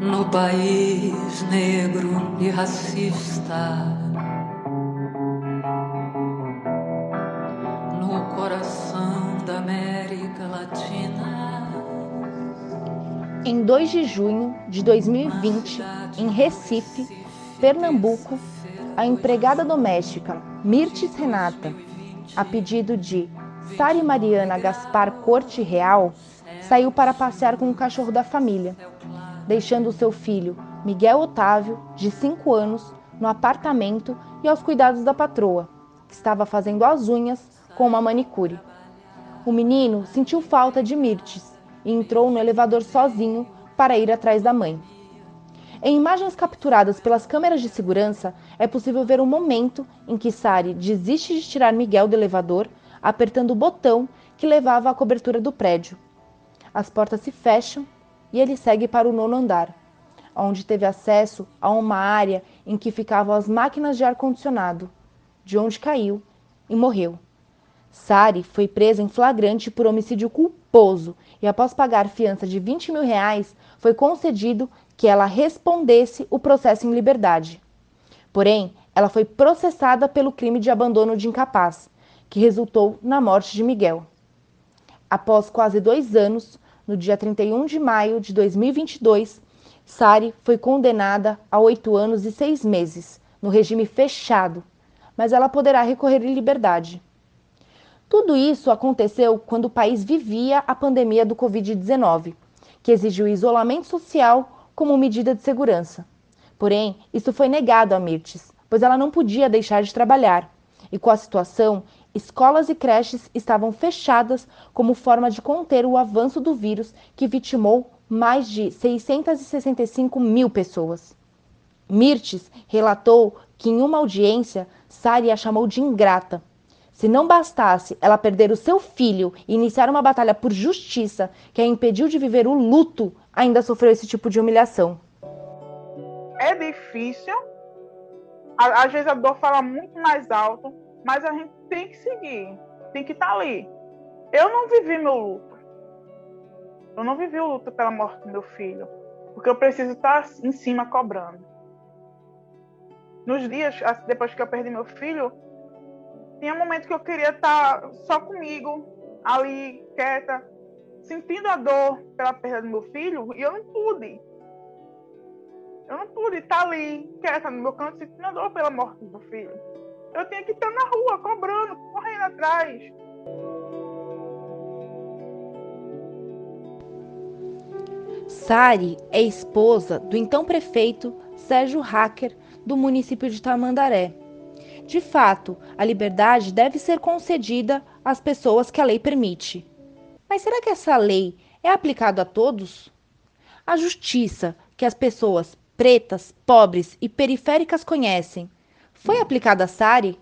no país negro e racista. No coração da América Latina. Em 2 de junho de 2020, em Recife, Pernambuco, a empregada doméstica Mirtes Renata, a pedido de Sari Mariana Gaspar Corte Real, saiu para passear com o cachorro da família, deixando seu filho, Miguel Otávio, de 5 anos, no apartamento e aos cuidados da patroa, que estava fazendo as unhas com uma manicure. O menino sentiu falta de Mirtes e entrou no elevador sozinho para ir atrás da mãe. Em imagens capturadas pelas câmeras de segurança, é possível ver o momento em que Sari desiste de tirar Miguel do elevador, apertando o botão que levava à cobertura do prédio. As portas se fecham e ele segue para o nono andar, onde teve acesso a uma área em que ficavam as máquinas de ar-condicionado, de onde caiu e morreu. Sari foi presa em flagrante por homicídio culposo e, após pagar fiança de 20 mil reais, foi concedido que ela respondesse o processo em liberdade. Porém, ela foi processada pelo crime de abandono de incapaz, que resultou na morte de Miguel. Após quase dois anos, no dia 31 de maio de 2022, Sari foi condenada a oito anos e seis meses, no regime fechado, mas ela poderá recorrer em liberdade. Tudo isso aconteceu quando o país vivia a pandemia do Covid-19, que exigiu isolamento social como medida de segurança. Porém, isso foi negado a Mirtes, pois ela não podia deixar de trabalhar. E com a situação, escolas e creches estavam fechadas como forma de conter o avanço do vírus que vitimou mais de 665 mil pessoas. Mirtes relatou que em uma audiência, Sari a chamou de ingrata. Se não bastasse ela perder o seu filho e iniciar uma batalha por justiça que a impediu de viver o luto ainda sofreu esse tipo de humilhação? É difícil. Às vezes a dor fala muito mais alto, mas a gente tem que seguir, tem que estar tá ali. Eu não vivi meu luto. Eu não vivi o luto pela morte do meu filho, porque eu preciso estar em cima cobrando. Nos dias depois que eu perdi meu filho, tinha um momento que eu queria estar só comigo, ali, quieta, sentindo a dor pela perda do meu filho e eu não pude. Eu não pude estar ali, quieta no meu canto, sentindo a dor pela morte do meu filho. Eu tinha que estar na rua, cobrando, atrás. Sari é esposa do então prefeito Sérgio Hacker do município de Tamandaré. De fato, a liberdade deve ser concedida às pessoas que a lei permite. Mas será que essa lei é aplicada a todos? A justiça que as pessoas pretas, pobres e periféricas conhecem foi aplicada a Sari?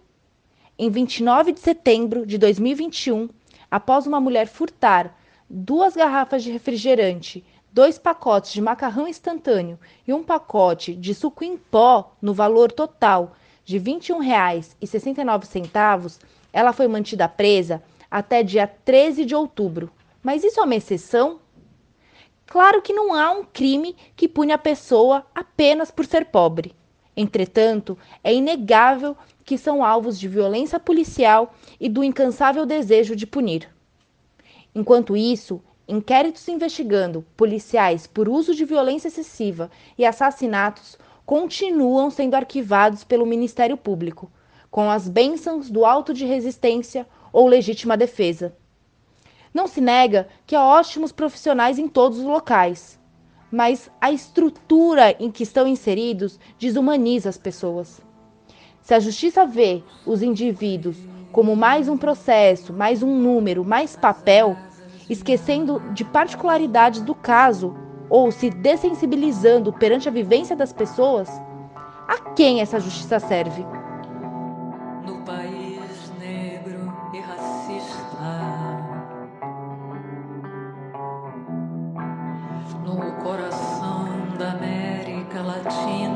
Em 29 de setembro de 2021, após uma mulher furtar duas garrafas de refrigerante, dois pacotes de macarrão instantâneo e um pacote de suco em pó no valor total de R$ 21,69, ela foi mantida presa até dia 13 de outubro. Mas isso é uma exceção? Claro que não há um crime que pune a pessoa apenas por ser pobre. Entretanto, é inegável que são alvos de violência policial e do incansável desejo de punir. Enquanto isso, inquéritos investigando policiais por uso de violência excessiva e assassinatos continuam sendo arquivados pelo Ministério Público, com as bênçãos do auto de resistência ou legítima defesa. Não se nega que há ótimos profissionais em todos os locais, mas a estrutura em que estão inseridos desumaniza as pessoas. Se a justiça vê os indivíduos como mais um processo, mais um número, mais papel, esquecendo de particularidades do caso ou se dessensibilizando perante a vivência das pessoas, a quem essa justiça serve? no coração da América Latina.